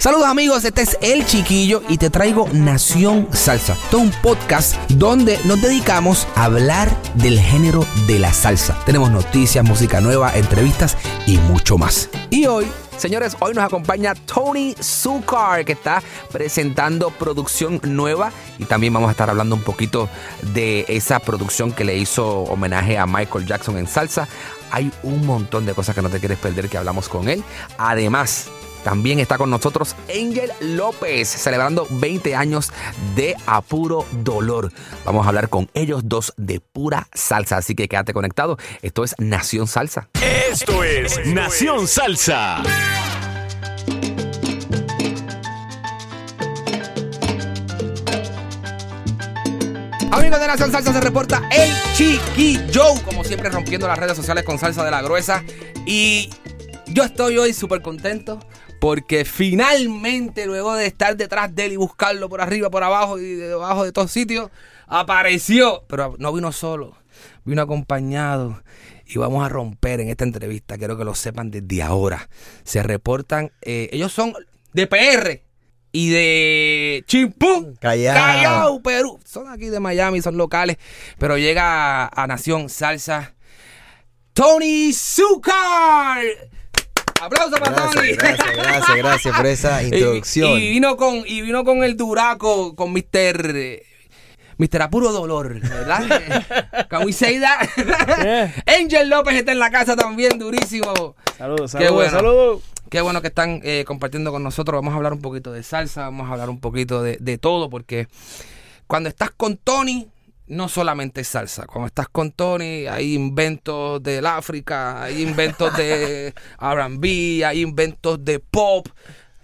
Saludos amigos, este es El Chiquillo y te traigo Nación Salsa. Esto es un podcast donde nos dedicamos a hablar del género de la salsa. Tenemos noticias, música nueva, entrevistas y mucho más. Y hoy Señores, hoy nos acompaña Tony Zucar, que está presentando producción nueva y también vamos a estar hablando un poquito de esa producción que le hizo homenaje a Michael Jackson en salsa. Hay un montón de cosas que no te quieres perder que hablamos con él. Además, también está con nosotros Angel López, celebrando 20 años de Apuro Dolor. Vamos a hablar con ellos dos de pura salsa, así que quédate conectado. Esto es Nación Salsa. Esto es Nación Salsa. Amigos de Nación Salsa se reporta el Chiquillo, como siempre rompiendo las redes sociales con salsa de la gruesa. Y yo estoy hoy súper contento porque finalmente, luego de estar detrás de él y buscarlo por arriba, por abajo y debajo de todos sitios, apareció. Pero no vino solo, vino acompañado. Y vamos a romper en esta entrevista, quiero que lo sepan desde ahora. Se reportan, eh, ellos son de PR y de Chimpú, Callao. Callao, Perú. Son aquí de Miami, son locales, pero llega a Nación Salsa. Tony Zucar. Aplauso para Tony. Gracias, gracias, gracias, por esa introducción. Y, y vino con y vino con el duraco con Mr. Mr. Apuro Dolor, ¿verdad? Can we say that? Angel López está en la casa también, durísimo. Saludos, Qué saludos, bueno. saludos. Qué bueno que están eh, compartiendo con nosotros. Vamos a hablar un poquito de salsa, vamos a hablar un poquito de, de todo, porque cuando estás con Tony, no solamente es salsa. Cuando estás con Tony, hay inventos del África, hay inventos de RB, hay inventos de pop.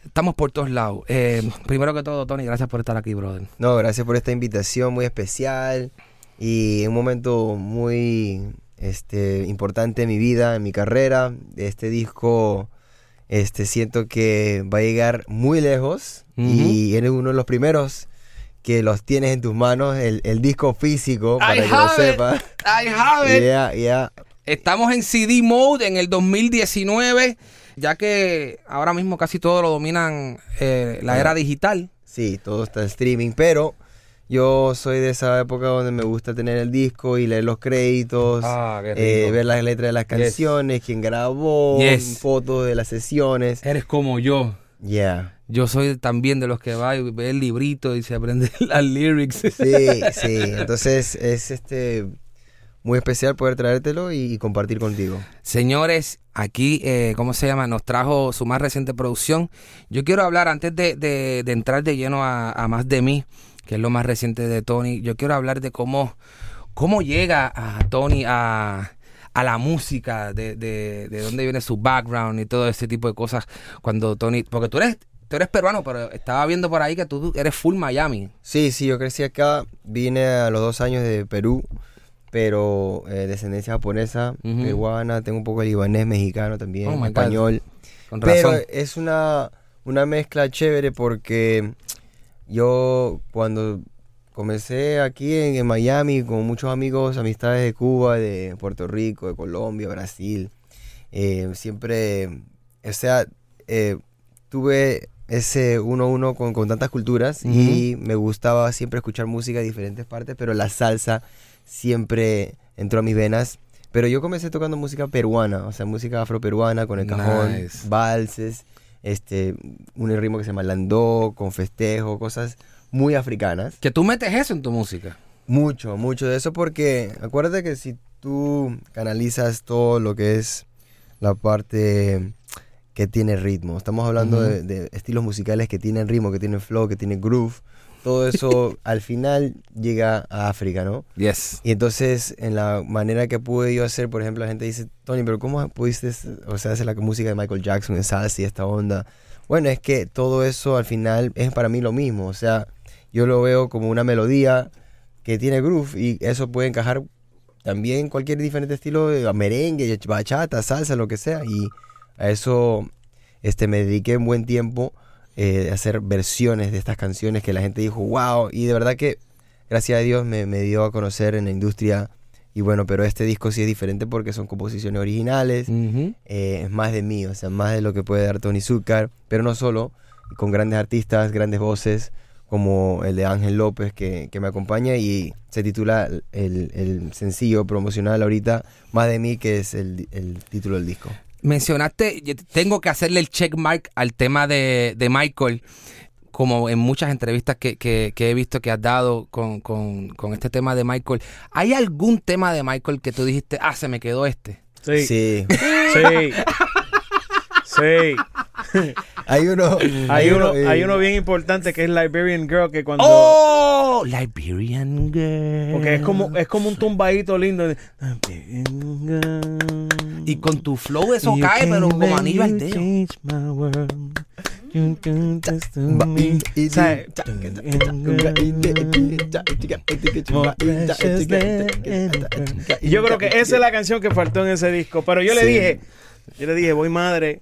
Estamos por todos lados. Eh, primero que todo, Tony, gracias por estar aquí, brother. No, gracias por esta invitación muy especial y un momento muy este, importante en mi vida, en mi carrera. Este disco este, siento que va a llegar muy lejos y eres uno de los primeros que los tienes en tus manos, el, el disco físico, para I que lo have it. sepas. I have it. Yeah, yeah. Estamos en CD mode en el 2019, ya que ahora mismo casi todo lo dominan eh, la era digital. Sí, todo está en streaming, pero yo soy de esa época donde me gusta tener el disco y leer los créditos, Ah, qué eh, ver las letras de las canciones, quién grabó, Yes. fotos de las sesiones. Eres como yo. Yeah. Yo soy también de los que va y ve el librito y se aprende las lyrics. Sí, sí. Entonces es este muy especial poder traértelo y, compartir contigo. Señores, aquí, eh, ¿cómo se llama? Nos trajo su más reciente producción. Yo quiero hablar, antes de, de- de entrar de lleno a, a Más de mí, que es lo más reciente de Tony, yo quiero hablar de cómo, cómo llega a Tony a, a la música, de, de, de dónde viene su background y todo ese tipo de cosas. Cuando Tony, porque tú eres, tú eres peruano, pero estaba viendo por ahí que tú eres full Miami. Sí, sí, yo crecí acá, vine a los dos años de Perú, pero eh, descendencia japonesa, peruana, tengo un poco de libanés, mexicano también, Oh español. Con Pero razón. es una, una mezcla chévere porque yo cuando comencé aquí en, en Miami con muchos amigos, amistades de Cuba, de Puerto Rico, de Colombia, Brasil, eh, siempre, o sea, eh, tuve ese uno a uno con, con tantas culturas y me gustaba siempre escuchar música de diferentes partes, pero la salsa siempre entró a mis venas. Pero yo comencé tocando música peruana, o sea, música afroperuana con el cajón, Nice. valses, este, un ritmo que se llama landó, con festejo, cosas muy africanas. Que tú metes eso en tu música. Mucho, mucho de eso porque acuérdate que si tú canalizas todo lo que es la parte que tiene ritmo, estamos hablando de, de estilos musicales que tienen ritmo, que tienen flow, que tienen groove, todo eso al final llega a África, ¿no? Yes. Y entonces, en la manera que pude yo hacer, por ejemplo, la gente dice, Tony, pero ¿cómo pudiste, o sea, hacer la música de Michael Jackson en salsa y esta onda? Bueno, es que todo eso al final es para mí lo mismo. O sea, yo lo veo como una melodía que tiene groove y eso puede encajar también cualquier diferente estilo de merengue, bachata, salsa, lo que sea. Y a eso este, me dediqué un buen tiempo eh, a hacer versiones de estas canciones que la gente dijo, wow. Y de verdad que, gracias a Dios, me, me dio a conocer en la industria. Y bueno, pero este disco sí es diferente porque son composiciones originales, eh, es más de mí, o sea, más de lo que puede dar Tony Zucker, pero no solo, con grandes artistas, grandes voces, como el de Ángel López que, que me acompaña y se titula el, el sencillo promocional ahorita, Más de mí, que es el, el título del disco. Mencionaste, tengo que hacerle el checkmark al tema de, de Michael, como en muchas entrevistas que, que- que he visto que has dado con, con- con este tema de Michael. ¿Hay algún tema de Michael que tú dijiste, ah, se me quedó este? Sí. Sí, Sí. Sí. Hay uno... Hay uno, eh, hay uno bien importante que es Liberian Girl que cuando ¡Oh! Liberian Girl. porque es como es como un tumbadito lindo. de. Y con tu flow eso You cae, pero como anillo al dedo. yo creo que esa es la canción que faltó en ese disco. Pero yo le Sí. dije, yo le dije, voy madre,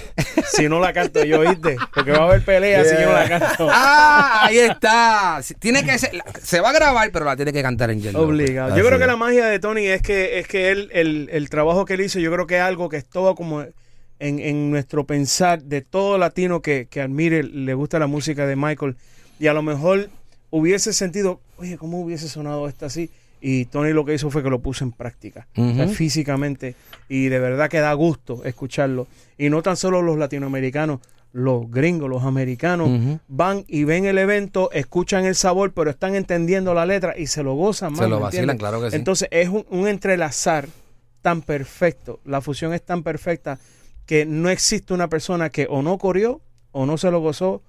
si no la canto yo, ¿viste? Porque va a haber pelea si yo no la canto. Ah, ahí está. Tiene que ser, se va a grabar, pero la tiene que cantar en Yellow. Obligado. Yo Así creo que es. la magia de Tony es que es que él, el, el trabajo que él hizo, yo creo que es algo que es todo como en, en nuestro pensar de todo latino que, que admire, le gusta la música de Michael. Y a lo mejor hubiese sentido, oye, ¿cómo hubiese sonado esta así? Y Tony lo que hizo fue que lo puso en práctica, o sea, Ujú. físicamente. Y de verdad que da gusto escucharlo. Y no tan solo los latinoamericanos, los gringos, los americanos, van y ven el evento, escuchan el sabor, pero están entendiendo la letra y se lo gozan más. Se lo ¿me vacilan, entiendes? claro que sí. Entonces es un, un entrelazar tan perfecto, la fusión es tan perfecta que no existe una persona que o no corrió, o no se lo gozó,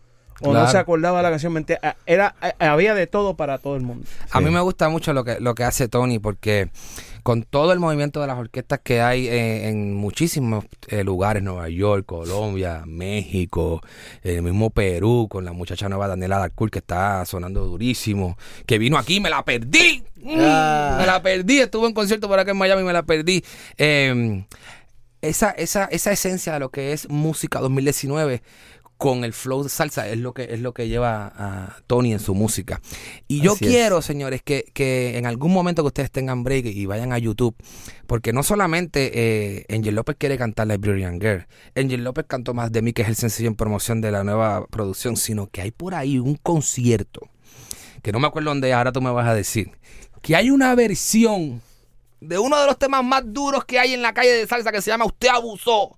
o Claro. no se acordaba de la canción. ¿me entiendes? Era, había de todo para todo el mundo. A mí me gusta mucho lo que, lo que hace Tony porque con todo el movimiento de las orquestas que hay eh, en muchísimos eh, lugares, Nueva York, Colombia, México, el mismo Perú, con la muchacha nueva Daniela Darcourt que está sonando durísimo, que vino aquí, me la perdí, Mm, Ah. me la perdí, estuve en concierto por acá en Miami, me la perdí. Eh, esa, esa, esa esencia de lo que es música 2019 con el flow de salsa es lo que es lo que lleva a Tony en su música. Y yo Así es. quiero, señores, que, que en algún momento que ustedes tengan break y vayan a YouTube, porque no solamente eh, Angel López quiere cantar Librarian Girl, Angel López cantó más de mí, que es el sencillo en promoción de la nueva producción, sino que hay por ahí un concierto, que no me acuerdo dónde es, ahora tú me vas a decir, que hay una versión de uno de los temas más duros que hay en la calle de salsa que se llama Usted Abusó,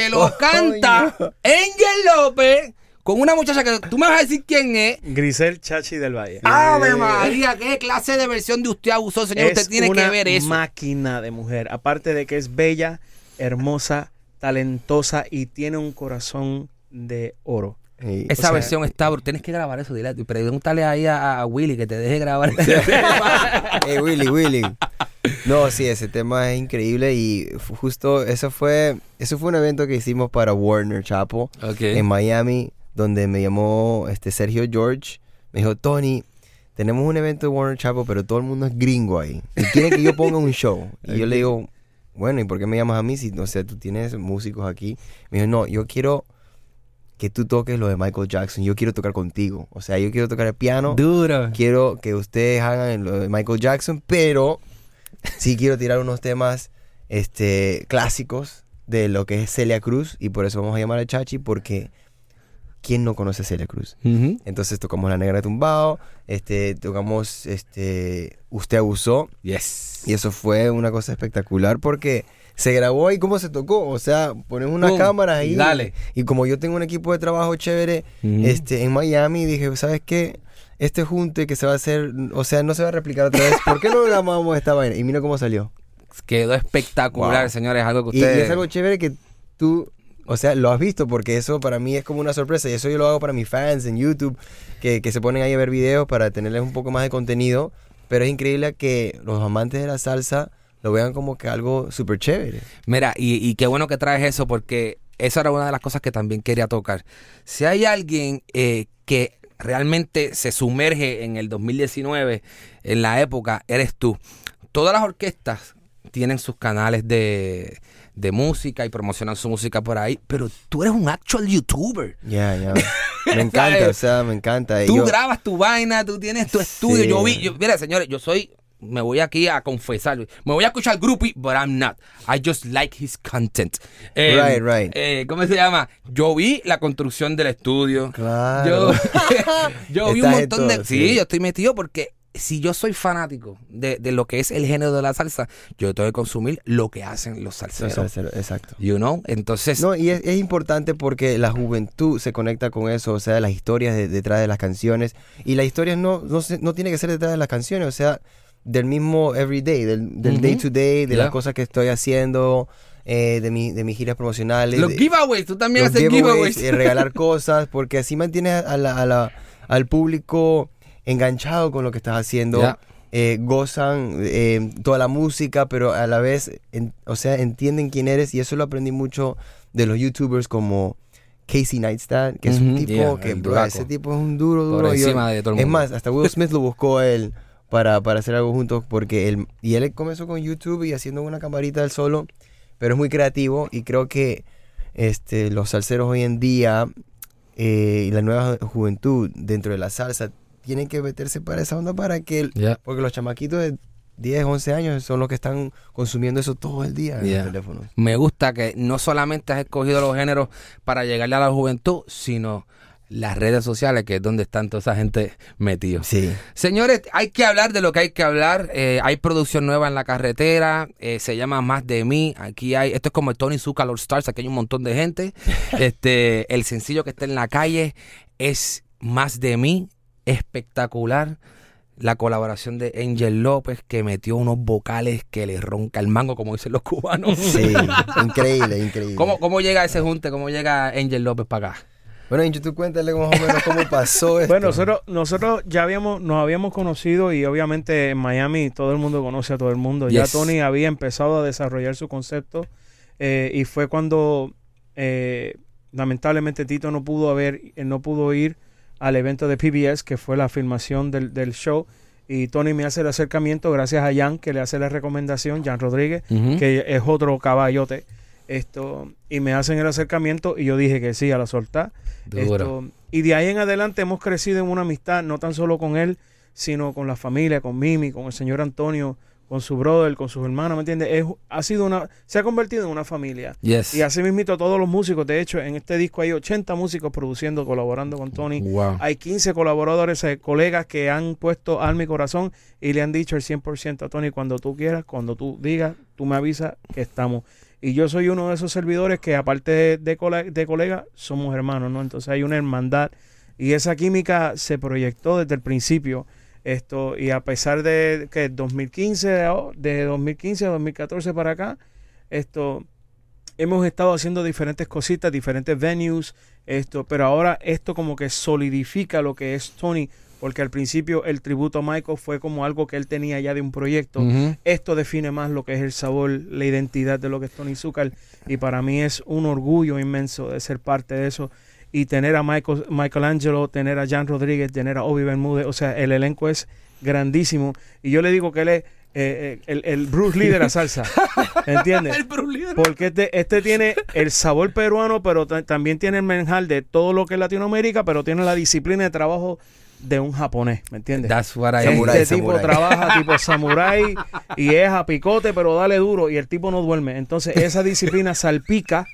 que lo Oh, canta. Angel López con una muchacha que tú me vas a decir quién es. Grisel Chachi del Valle. Ave María, qué clase de versión de Usted Abusó, señor. es Usted tiene una que ver eso. máquina de mujer. Aparte de que es bella, hermosa, talentosa y tiene un corazón de oro. Esa o sea- versión está bru- Tienes que grabar eso, dile. Pregúntale ahí a, a Willy que te deje grabar. Hey, Willy, Willy. No, sí, ese tema es increíble y justo eso fue, eso fue un evento que hicimos para Warner Chapo Ok. en Miami, donde me llamó este Sergio George. Me dijo, Tony, tenemos un evento de Warner Chapo, pero todo el mundo es gringo ahí. Y quieren que yo ponga un show. Y yo le digo, bueno, ¿y por qué me llamas a mí si, no sé, tú tienes músicos aquí? Me dijo, no, yo quiero que tú toques lo de Michael Jackson. Yo quiero tocar contigo. O sea, yo quiero tocar el piano Duro. quiero que ustedes hagan lo de Michael Jackson, pero sí quiero tirar unos temas este, clásicos de lo que es Celia Cruz y por eso vamos a llamar a Chachi porque ¿quién no conoce a Celia Cruz? Entonces tocamos La Negra de Tumbao, este, tocamos este, Usted Abusó Yes. y eso fue una cosa espectacular porque se grabó y cómo se tocó, o sea, ponemos unas Pum, cámaras ahí dale. y como yo tengo un equipo de trabajo chévere este, en Miami, dije, ¿sabes qué? Este junte que se va a hacer, o sea, no se va a replicar otra vez. ¿Por qué no grabamos esta vaina? Y mira cómo salió. Quedó espectacular, Wow. señores. Algo que Y, y ustedes. es algo chévere que tú, o sea, lo has visto, porque eso para mí es como una sorpresa. Y eso yo lo hago para mis fans en YouTube, que, que se ponen ahí a ver videos para tenerles un poco más de contenido. Pero es increíble que los amantes de la salsa lo vean como que algo súper chévere. Mira, y, y qué bueno que traes eso porque esa era una de las cosas que también quería tocar. Si hay alguien eh, que realmente se sumerge en el 2019, en la época, eres tú. Todas las orquestas tienen sus canales de, de música y promocionan su música por ahí, pero tú eres un actual youtuber. Ya, ya. Me encanta, o sea, me encanta. Tú yo- grabas tu vaina, tú tienes tu estudio. Sí. Yo vi, yo- mira, señores, yo soy, me voy aquí a confesar, me voy a escuchar groupie, but I'm not. I just like his content. Eh, Right, right. eh, ¿Cómo se llama? Yo vi la construcción del estudio. Claro. Yo, yo vi un montón de... todo, Sí, sí. yo estoy metido porque si yo soy fanático de, de lo que es el género de la salsa, yo tengo que consumir lo que hacen los salseros. sea, cero, Exacto. You know? Entonces, No, y es, es importante porque la juventud se conecta con eso, o sea, las historias de- detrás de las canciones. Y las historias no, no, no tiene que ser detrás de las canciones, o sea, del mismo everyday, del, del day to day, de Yeah. las cosas que estoy haciendo, eh, de, mi, de mis giras promocionales. los de- giveaways, tú también haces giveaways, giveaways. eh, regalar cosas, porque así mantienes a la- a la- al público enganchado con lo que estás haciendo. Eh, gozan eh, toda la música, pero a la vez, en- o sea, entienden quién eres y eso lo aprendí mucho de los youtubers como Casey Neistat, que es un tipo yeah, que, bro, ese tipo es un duro, Por duro. y yo- encima de todo el es más, hasta Will Smith lo buscó él para, para hacer algo juntos porque él, y él comenzó con YouTube y haciendo una camarita él solo, pero es muy creativo y creo que este, los salseros hoy en día eh, y la nueva juventud dentro de la salsa tienen que meterse para esa onda para que, el- porque los chamaquitos de 10, 11 años son los que están consumiendo eso todo el día en Yeah. los teléfonos. Me gusta que no solamente has escogido los géneros para llegarle a la juventud, sino las redes sociales, que es donde están toda esa gente metidos. Sí. Señores, hay que hablar de lo que hay que hablar. Eh, hay producción nueva en la carretera. eh, se llama Más de mí. Aquí hay. Esto es como el Tony Zuka All Stars. Aquí hay un montón de gente. este, el sencillo que está en la calle es Más de mí. Espectacular. La colaboración de Angel López, que metió unos vocales que le ronca el mango, como dicen los cubanos. Sí, increíble, increíble. ¿Cómo, ¿Cómo llega ese junte? ¿Cómo llega Angel López para acá? Bueno, en YouTube cuéntale más o menos cómo pasó esto. Bueno, nosotros, nosotros ya habíamos, nos habíamos conocido y obviamente en Miami todo el mundo conoce a todo el mundo. Ya. Tony había empezado a desarrollar su concepto eh, y fue cuando eh, lamentablemente Tito no pudo haber, eh, no pudo ir al evento de PBS que fue la filmación del, del show y Tony me hace el acercamiento gracias a Jan que le hace la recomendación, Jan Rodríguez, que es otro caballote. Esto, y me hacen el acercamiento y yo dije que sí a la soltar. Esto, y de ahí en adelante hemos crecido en una amistad, no tan solo con él, sino con la familia, con Mimi, con el señor Antonio, con su brother, con sus hermanos, ¿me entiendes? Es, ha sido una, se ha convertido en una familia. Yes. Y así mismito todos los músicos, de hecho, en este disco hay 80 músicos produciendo, colaborando con Tony. Wow. Hay 15 colaboradores, eh, colegas que han puesto alma y corazón y le han dicho el 100% a Tony, cuando tú quieras, cuando tú digas, tú me avisas que estamos. Y yo soy uno de esos servidores que aparte de, de, somos hermanos, ¿no? Entonces hay una hermandad y esa química se proyectó desde el principio. Esto, y a pesar de que 2015, oh, de 2015 a 2014 para acá, esto, hemos estado haciendo diferentes cositas, diferentes venues, esto, pero ahora esto como que solidifica lo que es Tony, porque al principio el tributo a Michael fue como algo que él tenía ya de un proyecto. Esto define más lo que es el sabor, la identidad de lo que es Tony Zucker y para mí es un orgullo inmenso de ser parte de eso y tener a Michael, Michelangelo, tener a Jan Rodríguez, tener a Obi Bermúdez, o sea, el elenco es grandísimo y yo le digo que él es eh, eh, el, el Bruce Lee de la salsa, ¿entiendes? Porque este, este tiene el sabor peruano, pero ta- también tiene el menjal de todo lo que es Latinoamérica, pero tiene la disciplina de trabajo de un japonés, ¿me entiendes? That's what I Este Samurai, tipo samurai. trabaja tipo samurai y es a picote, pero dale duro y el tipo no duerme. Entonces esa disciplina salpica.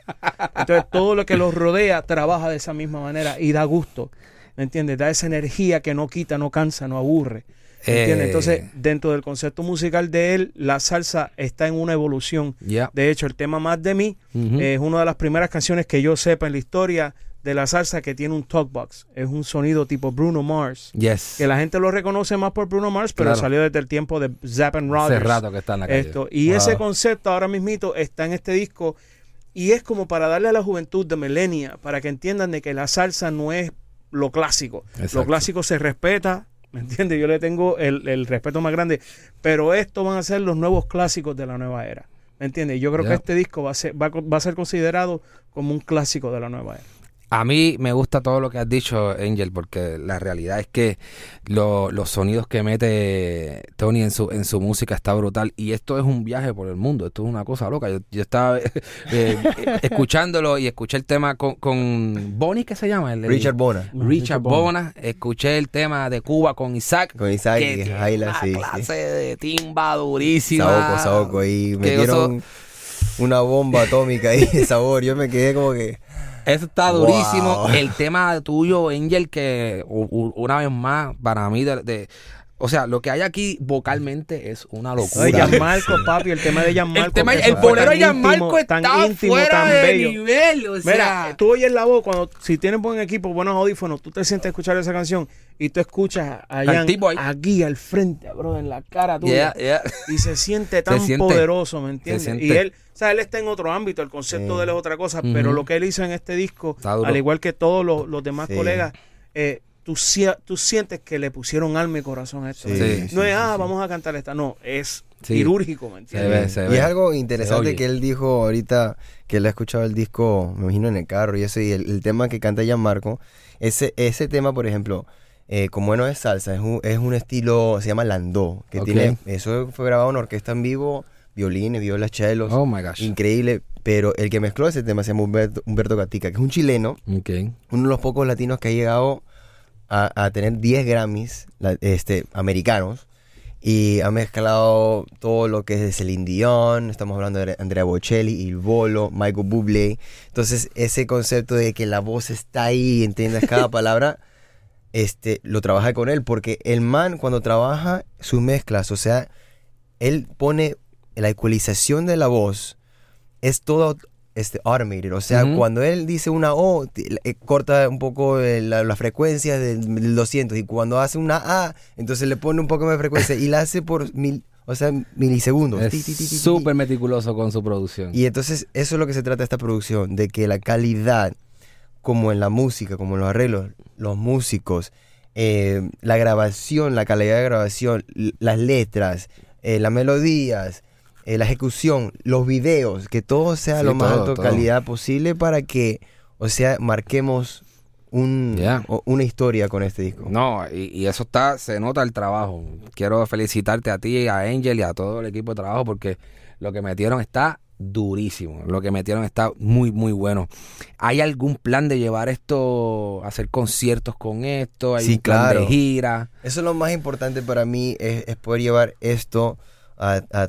Entonces todo lo que los rodea trabaja de esa misma manera y da gusto. ¿Me entiendes? Da esa energía que no quita, no cansa, no aburre. ¿Me entiendes? Eh. Entonces dentro del concepto musical de él, la salsa está en una evolución. Yeah. De hecho, el tema Más de mí es una de las primeras canciones que yo sepa en la historia de la salsa que tiene un talkbox. Es un sonido tipo Bruno Mars. Yes. Que la gente lo reconoce más por Bruno Mars, pero Claro. salió desde el tiempo de Zapp and Hace Rogers. rato que está en la calle. Esto. Y Wow. ese concepto ahora mismito está en este disco y es como para darle a la juventud de Millennia, para que entiendan de que la salsa no es lo clásico. Exacto. Lo clásico se respeta, ¿me entiendes? Yo le tengo el, el respeto más grande, pero estos van a ser los nuevos clásicos de la nueva era. ¿Me entiendes? Yo creo que este disco va a, ser, va, a, va a ser considerado como un clásico de la nueva era. A mí me gusta todo lo que has dicho, Angel, porque la realidad es que lo- los sonidos que mete Tony en su, en su música está brutal. Y esto es un viaje por el mundo, esto es una cosa loca. Yo, yo estaba eh, eh, escuchándolo y escuché el tema con, con Bonnie, ¿qué se llama? El- el- Richard Bona. Richard Bona. Escuché el tema de Cuba con Isaac. Con Isaac que y Jaila, una sí, sí. clase de timba durísima. Saoco, Saoco. Que metieron una bomba atómica ahí de sabor. Yo me quedé como que. Eso está Wow. durísimo. El tema tuyo, Angel, que u- u- una vez más, para mí, de, de- o sea, lo que hay aquí vocalmente es una locura. Gianmarco, papi, el tema de Gianmarco. el tema, el bolero de tan íntimo, Gianmarco tan está íntimo, fuera tan de bello. nivel. O sea, Mira, tú oyes la voz cuando si tienes buen equipo, buenos audífonos, tú te sientes a escuchar esa canción y tú escuchas a Jan aquí al frente, bro, en la cara tuya. yeah, yeah. Y se siente tan siente. poderoso, ¿me entiendes? Y él, o sea, él está en otro ámbito, el concepto Sí. de él es otra cosa, pero lo que él hizo en este disco, al igual que todos los, los demás Sí. colegas, eh, tú, sie- tú sientes que le pusieron alma y corazón a esto. No sí, es, sí, ah, sí. vamos a cantar esta, no, es Sí. quirúrgico, ¿me Se entiendes? ve, se Y es algo interesante que él dijo ahorita, que él ha escuchado el disco, me imagino en el carro y eso, y el, el tema que canta Gianmarco, ese, ese tema, por ejemplo, eh, como no es salsa, es un, es un estilo, se llama landó, que tiene, eso fue grabado en orquesta en vivo, violines, violas, chelos, Oh my gosh. increíble, pero el que mezcló ese tema se llama Humberto, Humberto Gatica, que es un chileno, uno de los pocos latinos que ha llegado a, a tener 10 Grammys la- este, americanos y ha mezclado todo lo que es de Celine Dion, estamos hablando de Andrea Bocelli, Il Bolo, Michael Bublé. Entonces, ese concepto de que la voz está ahí, entiendes cada palabra, este, lo trabaja con él, porque el man cuando trabaja sus mezclas, o sea, él pone la ecualización de la voz, es todo este, automated, o sea, cuando él dice una O, eh, corta un poco eh, la, la frecuencia del, del 200, y cuando hace una A, entonces le pone un poco más de frecuencia y la hace por mil, o sea, milisegundos. Es súper meticuloso con su producción. Y entonces eso es lo que se trata de esta producción, de que la calidad, como en la música, como en los arreglos, los músicos, eh, la grabación, la calidad de grabación, las letras, eh, las melodías, eh, la ejecución, los videos, que todo sea Sí, lo más todo, alto todo. calidad posible para que, o sea, marquemos un, una historia con este disco. No, y, y eso está, se nota el trabajo. Quiero felicitarte a ti, a Angel y a todo el equipo de trabajo porque lo que metieron está durísimo. Lo que metieron está muy, muy bueno. ¿Hay algún plan de llevar esto, hacer conciertos con esto? ¿Hay Sí, un plan claro. de gira? Eso es lo más importante para mí, es, es poder llevar esto a, a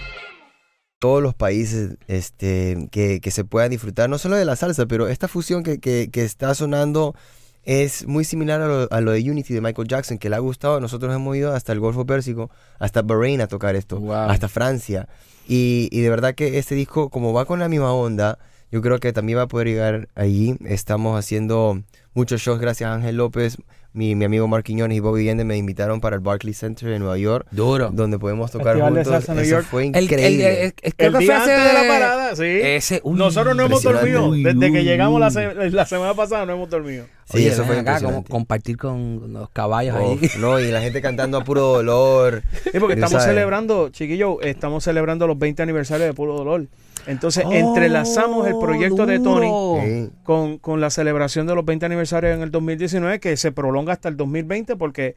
Todos los países este, que, que se puedan disfrutar, no solo de la salsa, pero esta fusión que, que- que está sonando es muy similar a lo, a lo de Unity de Michael Jackson, que le ha gustado. Nosotros hemos ido hasta el Golfo Pérsico, hasta Bahrein a tocar esto, Wow. hasta Francia. Y, y de verdad que este disco, como va con la misma onda, yo creo que también va a poder llegar allí. Estamos haciendo muchos shows gracias a Ángel López. Mi, mi amigo Mark Quiñones y Bobby Allende me invitaron para el Barclays Center en Nueva York, Duro. donde podemos tocar Festival de juntos. salsa en Nueva Eso York. fue El- el- increíble. el- el- creo El que día fue antes de la parada, sí. Ese, uy, Nosotros no hemos dormido. Uy, Desde que llegamos la, se- la semana pasada no hemos dormido. Sí, Oye, eso fue acá, como compartir con los caballos Oh, ahí. no, y la gente cantando a puro dolor. Sí, porque estamos sabes. celebrando, chiquillo, estamos celebrando los 20 aniversarios de Puro Dolor. Entonces, entrelazamos el proyecto de Tony. Sí. con, con la celebración de los 20 aniversarios en el 2019, que se prolonga hasta el 2020 porque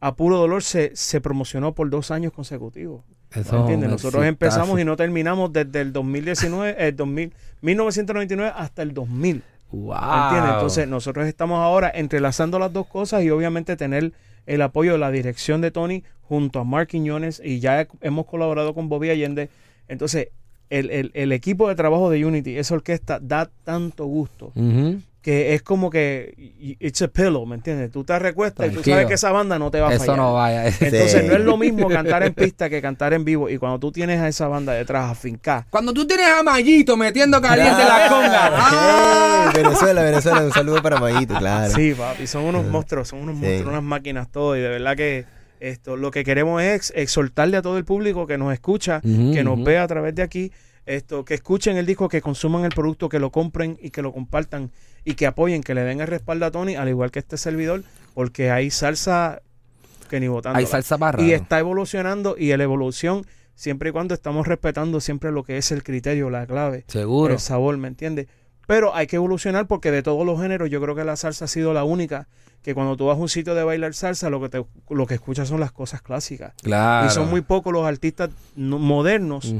a Puro Dolor se, se promocionó por dos años consecutivos. Eso ¿Entiendes? Nosotros empezamos y no terminamos desde el 2019, el 2000, 1999 hasta el 2000. Wow. ¿Entiendes? Entonces nosotros estamos ahora entrelazando las dos cosas y obviamente tener el apoyo de la dirección de Tony junto a Mark Quiñones y ya he- hemos colaborado con Bobby Allende. Entonces el, el- el equipo de trabajo de Unity, esa orquesta, da tanto gusto Ujú. que es como que it's a pillow, ¿me entiendes? Tú te recuestas y tú Tranquilo. sabes que esa banda no te va a Eso fallar. no vaya. Entonces Sí. no es lo mismo cantar en pista que cantar en vivo. Y cuando tú tienes a esa banda detrás afincada, Cuando tú tienes a Mayito metiendo caliente la conga. ¡Ah! Hey, Venezuela, Venezuela, un saludo para Mayito, claro. Sí, papi, son unos monstruos, son unos Sí. monstruos, unas máquinas todo y de verdad que esto lo que queremos es ex- exhortarle a todo el público que nos escucha, que nos ujú. ve a través de aquí, esto que escuchen el disco, que consuman el producto, que lo compren y que lo compartan y que apoyen, que le den el respaldo a Tony, al igual que este servidor, porque hay salsa que ni votando. Hay salsa para y está evolucionando y la evolución siempre y cuando estamos respetando siempre lo que es el criterio, la clave Seguro. el sabor, ¿me entiendes? Pero hay que evolucionar porque de todos los géneros yo creo que la salsa ha sido la única que cuando tú vas a un sitio de bailar salsa lo que te, lo que escuchas son las cosas clásicas. Claro. Y son muy pocos los artistas no- modernos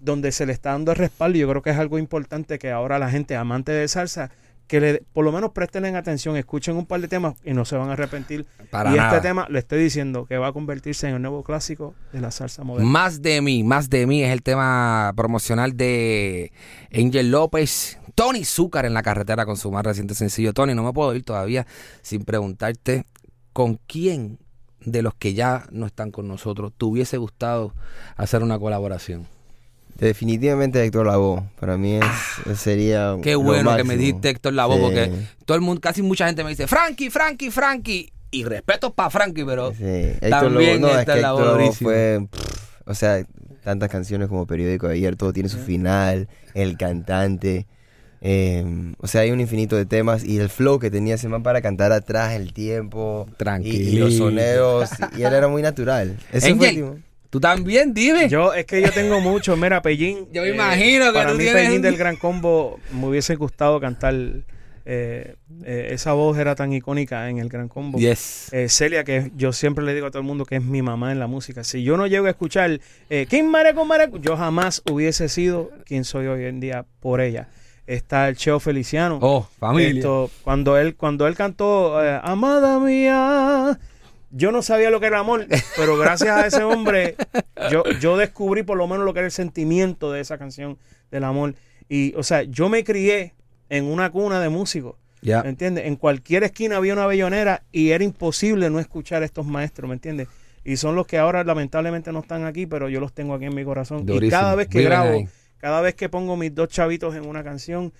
donde se le está dando el respaldo. Yo creo que es algo importante que ahora la gente amante de salsa que le, por lo menos presten atención, escuchen un par de temas y no se van a arrepentir. Para y nada. este tema le estoy diciendo que va a convertirse en el nuevo clásico de la salsa moderna. Más de mí, más de mí es el tema promocional de Angel López. Tony Zúcar en la carretera con su más reciente sencillo. Tony, no me puedo ir todavía sin preguntarte con quién de los que ya no están con nosotros te hubiese gustado hacer una colaboración. Definitivamente Héctor Lavoe. Para mí es, sería. Ah. Qué lo bueno que me dijiste Héctor Lavoe Sí. porque todo el mundo, casi mucha gente me dice Frankie, Frankie, Frankie. Y respeto para Frankie, pero Sí, Héctor también Lavoe, no, es que Héctor Lavoe fue, pff, o sea, tantas canciones como Periódico de ayer, todo tiene su final, el cantante, eh, o sea, hay un infinito de temas y el flow que tenía ese man para cantar atrás, el tiempo, y, y los soneos, y, él era muy natural. Fue el Angel, tipo. Tú también, dime. Yo, es que yo tengo mucho, mira, Pellín. Yo me imagino que Para tú mí, tienes- Pellín del Gran Combo, me hubiese gustado cantar. eh, eh, esa voz era tan icónica en el Gran Combo. Yes. Eh, Celia, que yo siempre le digo a todo el mundo que es mi mamá en la música. Si yo no llego a escuchar eh, ¿Quién Mareco Mareco? Yo jamás hubiese sido quien soy hoy en día por ella. Está el Cheo Feliciano. Oh, familia. Esto, cuando él cuando él cantó eh, Amada mía, yo no sabía lo que era amor, pero gracias a ese hombre yo, yo descubrí por lo menos lo que era el sentimiento de esa canción del amor. Y, o sea, yo me crié en una cuna de músicos. Ya. ¿Me entiendes? En cualquier esquina había una bellonera y era imposible no escuchar a estos maestros, ¿me entiendes? Y son los que ahora lamentablemente no están aquí, pero yo los tengo aquí en mi corazón. Y cada vez que Viven grabo, ahí. cada vez que pongo mis dos chavitos en una canción,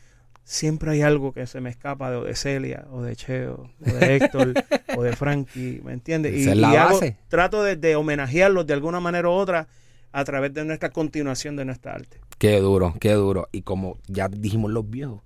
siempre hay algo que se me escapa de, o de Celia, o de Cheo, o de Héctor, o de Frankie, ¿me entiendes? Y, Esa es la y hago- trato de, de homenajearlos de alguna manera u otra a través de nuestra continuación de nuestra arte. Qué duro, qué duro. Y como ya dijimos los viejos,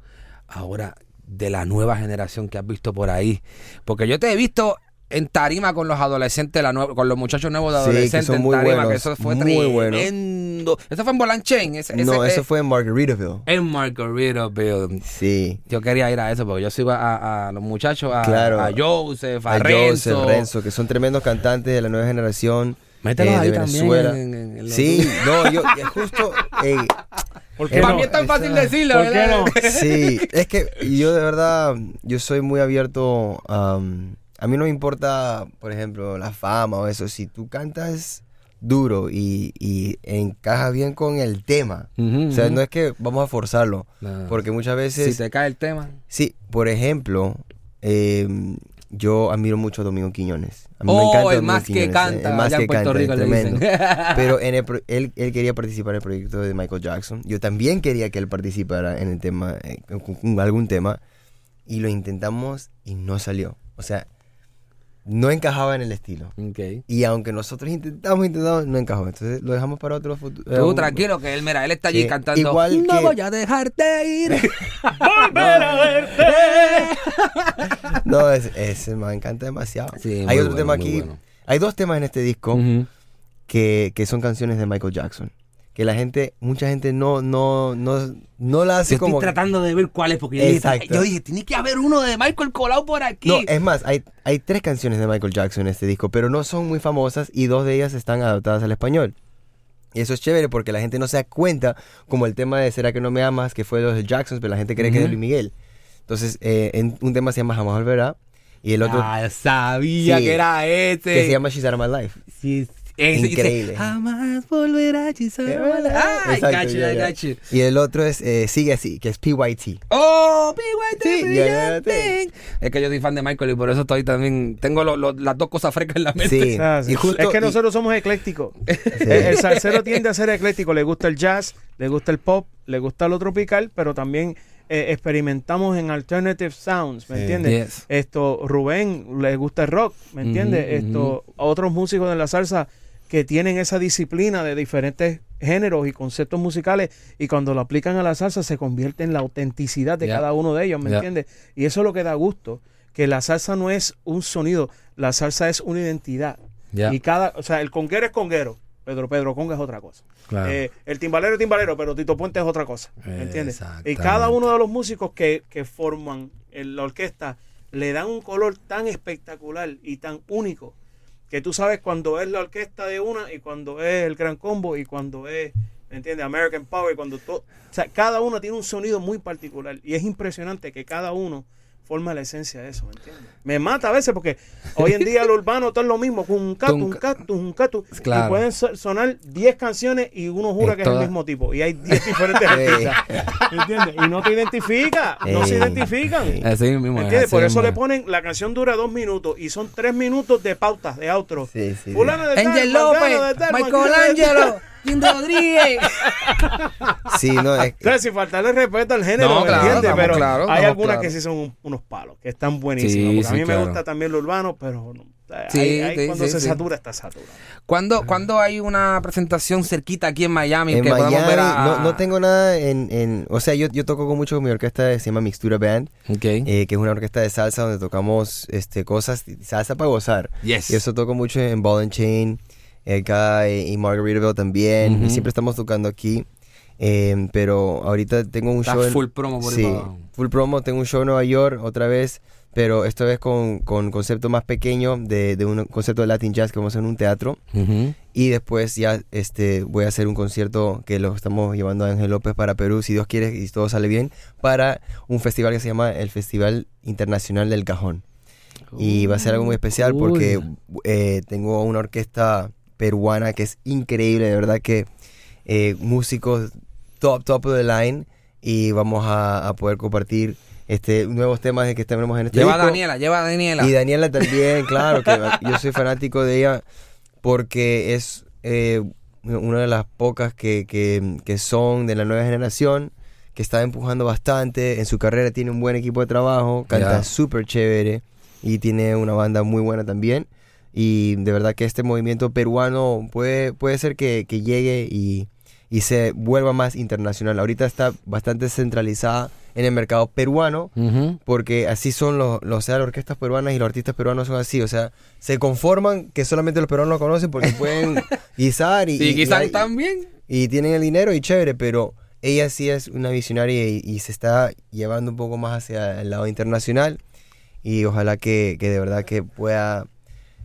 ahora de la nueva generación que has visto por ahí. Porque yo te he visto en tarima con los adolescentes, la con los muchachos nuevos de Sí, que adolescentes son en muy tarima, buenos, que eso fue muy bueno. tremendo. Eso fue en Bolanchen. Ese, No, ese- eso eh, fue en Margaritaville. en Margaritaville. Sí. Yo quería ir a eso porque yo sigo a, a los muchachos, a, Claro. a Joseph, a, A Renzo. Joseph, Renzo, que son tremendos cantantes de la nueva generación. Mételos eh, ahí de también Venezuela. en- en- en los sí, no, yo justo eh, ¿Por qué qué Para no? mí es tan fácil Esa- decirlo, ¿Por qué ¿verdad? no? Sí, es que yo de verdad, yo soy muy abierto. am, a mí no me importa, por ejemplo, la fama o eso. Si tú cantas duro y, y encajas bien con el tema. O sea, no es que vamos a forzarlo. No. Porque muchas veces... si te cae el tema. Sí, por ejemplo, eh, yo admiro mucho a Domingo Quiñones. A mí me Oh, encanta el Domingo más que canta, El más allá en que Puerto canta, Rico es le dicen. tremendo. Pero en el él, él quería participar en el proyecto de Michael Jackson. Yo también quería que él participara en el tema, eh, con, con algún tema. Y lo intentamos y no salió. O sea, no encajaba en el estilo. Ok. Y aunque nosotros intentamos, intentamos, no encajó. Entonces lo dejamos para otro futuro. Tú tranquilo que él, mira, él está allí Sí, cantando. igual no que- voy a dejarte ir. Volver a verte. No, ese, ese me encanta demasiado. Sí, Hay otro bueno, tema aquí. bueno. Hay dos temas en este disco que, que son canciones de Michael Jackson. Que la gente, mucha gente no, no, no, no la hace Yo como. estoy tratando de ver cuál es, porque yo dije, Exacto. yo dije, tiene que haber uno de Michael Colau por aquí. No, es más, hay, hay tres canciones de Michael Jackson en este disco, pero no son muy famosas y dos de ellas están adaptadas al español. Y eso es chévere porque la gente no se da cuenta, como el tema de ¿Será que no me amas? que fue de los Jacksons, pero la gente cree que es de. Luis Miguel. Entonces, eh, en- un tema se llama Jamás Volverá y el otro Ah, sabía Sí. que era ese. que se llama She's Out of My Life. Sí, Ese dice, Increíble. Jamás volverá a. Ay, Exacto, got you, you. Y el otro es eh, Sigue Así, que es PYT. Oh, PYT, Sí, ya, Es que yo soy fan de Michael y por eso estoy también. Tengo lo- lo- las dos cosas frescas en la mente. Sí. Ah, sí. Y justo- es que y- nosotros somos eclécticos. El, el salsero tiende a ser ecléctico. Le gusta el jazz, le gusta el pop, le gusta lo tropical, pero también eh, experimentamos en alternative sounds, ¿me Sí. entiendes? Yes. Esto, Rubén le gusta el rock, ¿me entiendes? Esto, otros músicos de la salsa que tienen esa disciplina de diferentes géneros y conceptos musicales y cuando lo aplican a la salsa se convierte en la autenticidad de Yeah. cada uno de ellos, ¿me Yeah. entiendes? Y eso es lo que da gusto, que la salsa no es un sonido, la salsa es una identidad. Y cada, o sea, el conguero es conguero, Pedro Pedro Conga es otra cosa. Claro. Eh, el timbalero es timbalero, pero Tito Puente es otra cosa. ¿Me entiendes? Y cada uno de los músicos que, que forman en la orquesta le dan un color tan espectacular y tan único que tú sabes cuando es la orquesta de una y cuando es el gran combo y cuando es, ¿me entiendes? American Power, cuando todo, o sea, cada uno tiene un sonido muy particular y es impresionante que cada uno forma la esencia de eso, ¿me entiendes? Me mata a veces porque hoy en día lo urbano todo es lo mismo, con un catu, un catu, un catu, Claro. y pueden so- sonar 10 canciones y uno jura Es que es el mismo tipo y hay 10 diferentes artistas, ¿me entiendes? Y no te identifica, no se identifican. Así mismo ¿Me es, entiendes? así Por eso mismo le ponen, la canción dura dos minutos y son tres minutos de pautas, de outro. Sí, sí, Fulano de tal, Angel López, Michael. Angelo, Jim Rodríguez. Sí, no, es, O sea, sin faltarle respeto al género, No, ¿me claro, entiendes? Pero claros, hay algunas claros. que sí son un- unos palos, que están buenísimas. Sí, porque a sí, mí me claro. gusta también lo urbano, pero no, Sí, hay- sí, cuando sí, se sí. satura, está saturado. ¿Cuándo, ¿Cuándo hay una presentación cerquita aquí en Miami en que podamos Miami ver a... no, no tengo nada en, en- O sea, yo, yo toco con mucho con mi orquesta, se llama Mixtura Band, Ok. eh, que es una orquesta de salsa donde tocamos este, cosas, salsa para gozar. yes. Y eso toco mucho en Ball and Chain, acá eh, y Margaritaville también. Y siempre estamos tocando aquí. Eh, pero ahorita tengo un Está show. en- full promo por sí, full promo. Tengo un show en Nueva York otra vez. Pero esta vez con, con concepto más pequeño de, de un concepto de Latin Jazz que vamos a hacer en un teatro. Y después ya este, voy a hacer un concierto que lo estamos llevando a Ángel López para Perú, si Dios quiere y todo sale bien, para un festival que se llama el Festival Internacional del Cajón. Y va a ser algo muy especial porque eh, tengo una orquesta peruana que es increíble, de verdad que eh, músicos top, top of the line y vamos a, a poder compartir este nuevos temas de que tenemos en este Lleva a. Daniela, lleva a Daniela. Y Daniela también, claro, que yo soy fanático de ella porque es eh, una de las pocas que, que- que son de la nueva generación, que está empujando bastante en su carrera, tiene un buen equipo de trabajo, canta Ya. súper chévere y tiene una banda muy buena también. Y de verdad que este movimiento peruano puede, puede ser que, que llegue y, y se vuelva más internacional. Ahorita está bastante centralizada en el mercado peruano, Ujú. porque así son los, los, o sea, las orquestas peruanas y los artistas peruanos son así, o sea, se conforman que solamente los peruanos lo conocen porque pueden guisar y, Sí, y- también. y tienen el dinero y chévere, pero ella sí es una visionaria y, y se está llevando un poco más hacia el lado internacional y ojalá que, que de verdad que pueda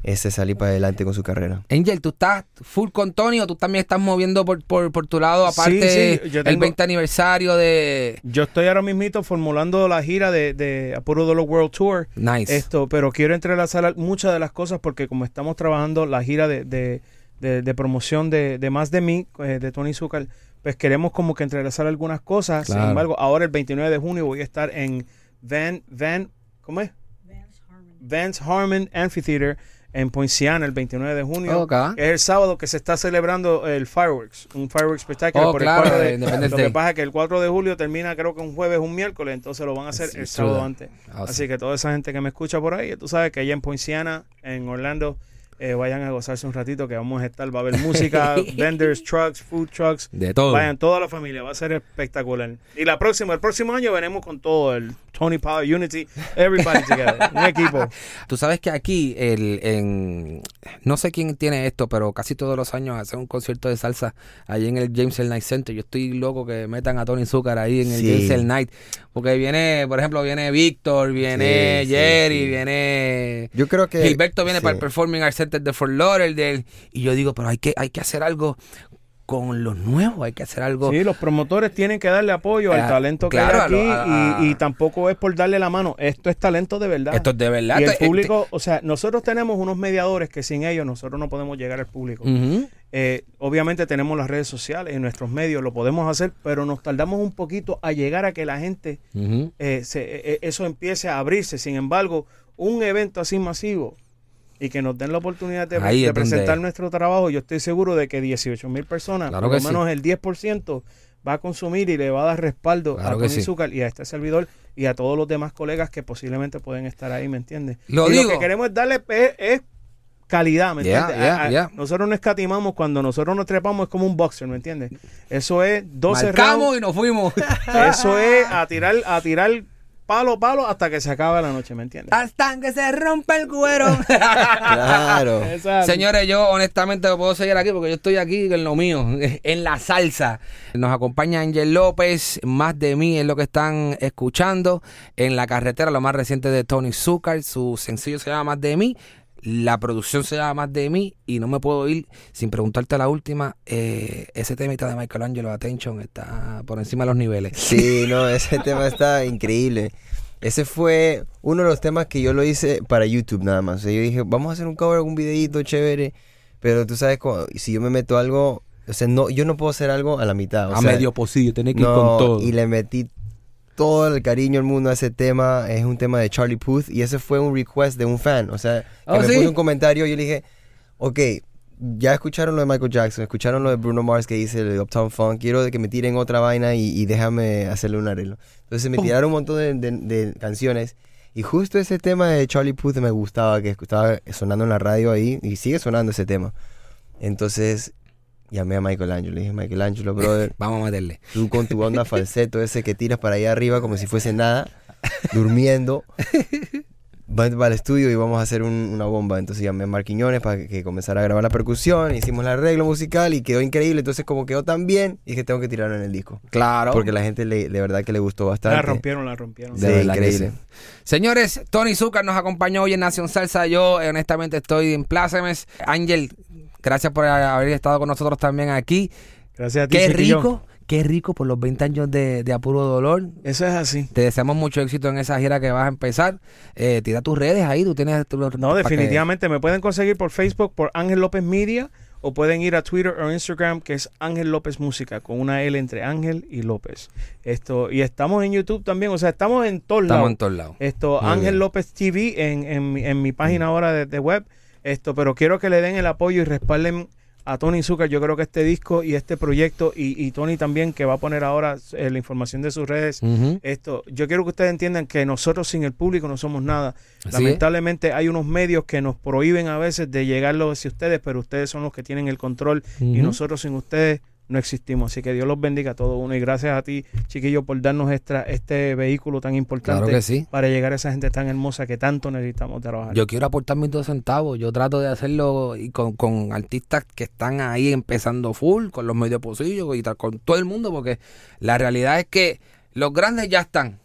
ese salir para adelante con su carrera. Angel, ¿tú estás full con Tony o tú también estás moviendo por, por, por tu lado aparte sí, el tengo- 20 aniversario de... Yo estoy ahora mismito formulando la gira de, de Apuro Dolor World Tour. Nice. Esto, pero quiero entrelazar muchas de las cosas porque como estamos trabajando la gira de, de, de- de promoción de, de Más de Mí, eh, de Tony Zucker, pues queremos como que entrelazar algunas cosas. Claro. Sin embargo, ahora el 29 de junio voy a estar en Van, Van, ¿cómo es? Vance Harmon Amphitheater en Poinciana el 29 de junio. Es el sábado que se está celebrando el Fireworks, un Fireworks Spectacular Oh, por claro, el 4 de de, Independence Lo que pasa es que el 4 de julio termina creo que un jueves, un miércoles, entonces lo van a hacer el sábado that. antes. Awesome. Así que toda esa gente que me escucha por ahí, tú sabes que allá en Poinciana, en Orlando, eh, vayan a gozarse un ratito que vamos a estar, va a haber música, vendors, trucks, food trucks. De todo. Vayan toda la familia, va a ser espectacular. Y la próxima, el próximo año venimos con todo el Tony Power Unity, everybody together, un equipo. Tú sabes que aquí, el, en, no sé quién tiene esto, pero casi todos los años hacen un concierto de salsa ahí en el James L. Knight Center. Yo estoy loco que metan a Tony Zucker ahí en el Sí. James L. Knight. Porque viene, por ejemplo, viene Víctor, viene Sí, Jerry, sí. viene... Yo creo que Gilberto viene sí. para el Performing Arts Center de Fort Lauderdale y yo digo, pero hay que, hay que hacer algo con los nuevos, hay que hacer algo. Sí, los promotores tienen que darle apoyo Ah, al talento que hay aquí a lo- a- y, y tampoco es por darle la mano. Esto es talento de verdad. Esto es de verdad. Y el Te- público, o sea, nosotros tenemos unos mediadores que sin ellos nosotros no podemos llegar al público. Eh, obviamente tenemos las redes sociales y nuestros medios, lo podemos hacer, pero nos tardamos un poquito a llegar a que la gente, eh, se- eh, eso empiece a abrirse. Sin embargo, un evento así masivo y que nos den la oportunidad de, presentar nuestro trabajo, yo estoy seguro de que 18 mil personas, Claro por lo sí. menos el 10%, va a consumir y le va a dar respaldo Claro a Tony sí. Zucker y a este servidor y a todos los demás colegas que posiblemente pueden estar ahí, ¿me entiendes? Lo y digo. lo que queremos es darle es, es calidad, ¿me Yeah, entiendes? yeah, yeah. Nosotros no escatimamos cuando nosotros nos trepamos, es como un boxer, ¿me entiendes? Eso es 12 Marcamos rounds, y nos fuimos. eso es a tirar, a tirar palo, palo hasta que se acabe la noche, ¿me entiendes? Hasta que se rompa el cuero. Claro. Señores, yo honestamente puedo seguir aquí porque yo estoy aquí en lo mío, en la salsa. Nos acompaña Ángel López, Más de mí es lo que están escuchando. En la carretera, lo más reciente de Tony Zucker, su sencillo se llama Más de mí. La producción se llama Más de mí y no me puedo ir sin preguntarte la última. eh, ese temita de Michelangelo Attention está por encima de los niveles. Sí, no, ese tema está increíble. Ese fue uno de los temas que yo lo hice para YouTube nada más. O sea, yo dije, vamos a hacer un cover, un videito chévere. Pero tú sabes, si yo me meto algo, o sea, no, yo no puedo hacer algo a la mitad. o a sea, medio posible, tenés que ir con todo. Y le metí todo el cariño del mundo a ese tema. Es un tema de Charlie Puth y ese fue un request de un fan. O sea, que Oh, me ¿sí? puso un comentario y yo le dije, ok, ya escucharon lo de Michael Jackson, escucharon lo de Bruno Mars que dice el Uptown Funk, quiero que me tiren otra vaina y, y déjame hacerle un arreglo. Entonces me tiraron un montón de, de- de canciones y justo ese tema de Charlie Puth me gustaba, que estaba sonando en la radio ahí y sigue sonando ese tema. Entonces llamé a Michelangelo, le dije, Michelangelo, brother, Vamos a meterle. Tú con tu onda falseto ese que tiras para allá arriba como si fuese nada, durmiendo. Para el estudio y vamos a hacer un- una bomba. Entonces llamé a Marquiñones para que, que comenzara a grabar la percusión. Hicimos el arreglo musical y quedó increíble. Entonces, como quedó tan bien, dije tengo que tirarlo en el disco. Claro. Porque la gente, le, de verdad, que le gustó bastante. La rompieron, la rompieron. Sí, De increíble. sí. Señores, Tony Zucker nos acompañó hoy en Nación Salsa. Yo, eh, honestamente, estoy en plácemes. Ángel, gracias por haber estado con nosotros también aquí. Gracias a ti, Qué rico, qué rico por los 20 años de, de Apuro Dolor. Eso es así. Te deseamos mucho éxito en esa gira que vas a empezar. Eh, tira tus redes ahí, tú tienes... tu- No, que- definitivamente. Me pueden conseguir por Facebook, por Ángel López Media, o pueden ir a Twitter o Instagram, que es Ángel López Música, con una L entre Ángel y López. Esto, y estamos en YouTube también, o sea, estamos en todos Estamos lados. en todos lados. Esto, Muy Ángel bien. López TV en, en, mi- en mi página ahora de, de web. Esto, pero quiero que le den el apoyo y respalden a Tony Zucker. Yo creo que este disco y este proyecto, y, y Tony también, que va a poner ahora eh, la información de sus redes. Esto, yo quiero que ustedes entiendan que nosotros sin el público no somos nada. Así es. Lamentablemente hay unos medios que nos prohíben a veces de llegarlo hacia ustedes, pero ustedes son los que tienen el control y nosotros sin ustedes no existimos. Así que Dios los bendiga a todos uno y gracias a ti, chiquillo, por darnos esta, este vehículo tan importante Claro que sí. para llegar a esa gente tan hermosa que tanto necesitamos trabajar. Yo quiero aportar mis dos centavos. Yo trato de hacerlo y con, con artistas que están ahí empezando full, con los medios posibles y tal, con todo el mundo, porque la realidad es que los grandes ya están.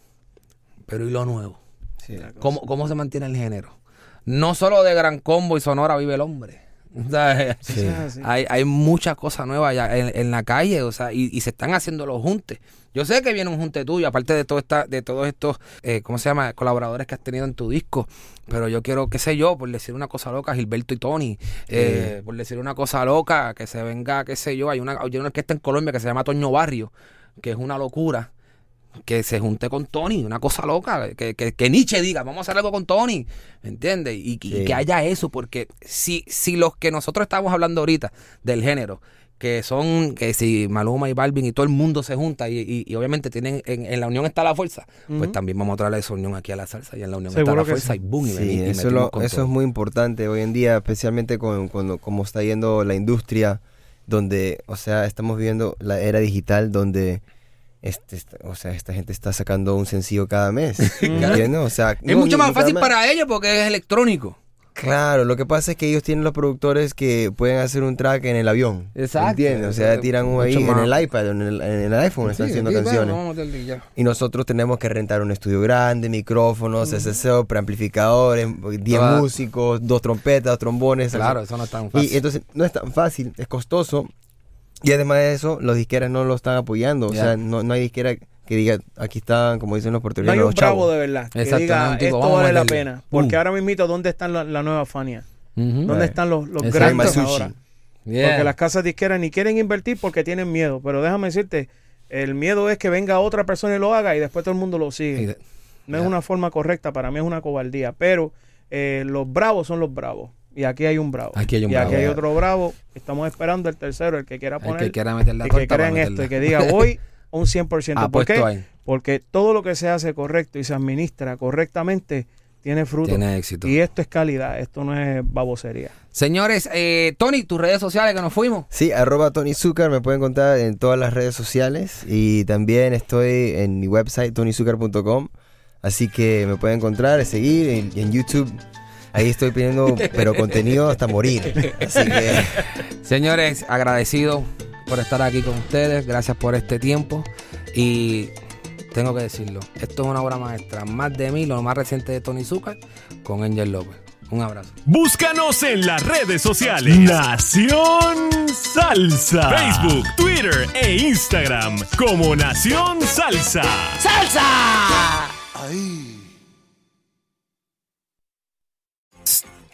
Pero ¿y lo nuevo? Sí. ¿Cómo, cómo se mantiene el género? No solo de Gran Combo y Sonora vive el hombre. Sí. Hay, hay muchas cosas nuevas ya en, en la calle, o sea, y, y se están haciendo los juntes. Yo sé que viene un junte tuyo, aparte de todo esta, de todos estos, eh, ¿cómo se llama? colaboradores que has tenido en tu disco. Pero yo quiero, qué sé yo, por decir una cosa loca, Gilberto y Tony, eh, por decir una cosa loca, que se venga, qué sé yo, hay una, hay una orquesta en Colombia que se llama Toño Barrio, que es una locura. Que se junte con Tony, una cosa loca, que, que, que Nietzsche diga, vamos a hacer algo con Tony, ¿me entiendes? Y, que haya eso, porque si, si los que nosotros estamos hablando ahorita del género, que son, que si Maluma y Balvin y todo el mundo se junta y, y- y obviamente tienen, en, en la unión está la fuerza, pues también vamos a traer esa unión aquí a la salsa y en la unión Seguro está la fuerza sí. y boom, y, Sí, eso, metimos lo- con eso todo. es muy importante hoy en día, especialmente con, cuando, como está yendo la industria, donde, o sea, estamos viviendo la era digital donde, este, esta- o sea, esta gente está sacando un sencillo cada mes, ¿entiendes? O sea, Es no, mucho ni- más fácil para ellos porque es electrónico. Claro, lo que pasa es que ellos tienen los productores que pueden hacer un track en el avión. Exacto. ¿Entiendes? O sea, tiran un ahí en el iPad, en el, en el iPhone, están haciendo sí, canciones. Y nosotros tenemos que rentar un estudio grande, micrófonos, SSO, preamplificadores, 10 Toda- músicos, dos trompetas, dos trombones. Claro, eso no es tan fácil. Y entonces no es tan fácil, es costoso. Y además de eso, los disqueras no lo están apoyando. O sea, no, no hay disquera que diga, aquí están, como dicen los No puertorriqueños, hay un los chavos. bravo de verdad que Exacto, diga no, tipo, esto vale la pena. Porque Boom. ahora mismo, ¿dónde están la, la nueva Fania? ¿Dónde Right. están los, los grandes ahora? Yeah. Porque las casas disqueras ni quieren invertir porque tienen miedo. Pero déjame decirte, el miedo es que venga otra persona y lo haga y después todo el mundo lo sigue. No es una forma correcta, para mí es una cobardía. Pero eh, los bravos son los bravos. Y aquí hay un bravo. Aquí hay un y bravo. aquí hay otro bravo. Estamos esperando el tercero, el que quiera El poner. que quiera meter la y torta que crea en esto y que diga voy un 100%. ¿Por qué? ahí. Porque todo lo que se hace correcto y se administra correctamente tiene fruto. Tiene éxito. Y esto es calidad, esto no es babosería. Señores, eh, Tony, tus redes sociales que nos fuimos. Sí, arroba Tony Zucker, me pueden encontrar en todas las redes sociales y también estoy en mi website tonyzucker.com, así que me pueden encontrar, seguir en, en YouTube. Ahí estoy pidiendo, pero contenido hasta morir. Así que Señores, agradecido por estar aquí con ustedes. Gracias por este tiempo. Y tengo que decirlo, esto es una obra maestra. Más de mí, lo más reciente de Tony Zucker con Angel López. Un abrazo. Búscanos en las redes sociales. Nación Salsa. Facebook, Twitter e Instagram como Nación Salsa.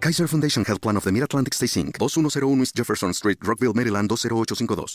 Kaiser Foundation Health Plan of the Mid-Atlantic Stay Inc., 2101 East Jefferson Street, Rockville, Maryland 20852.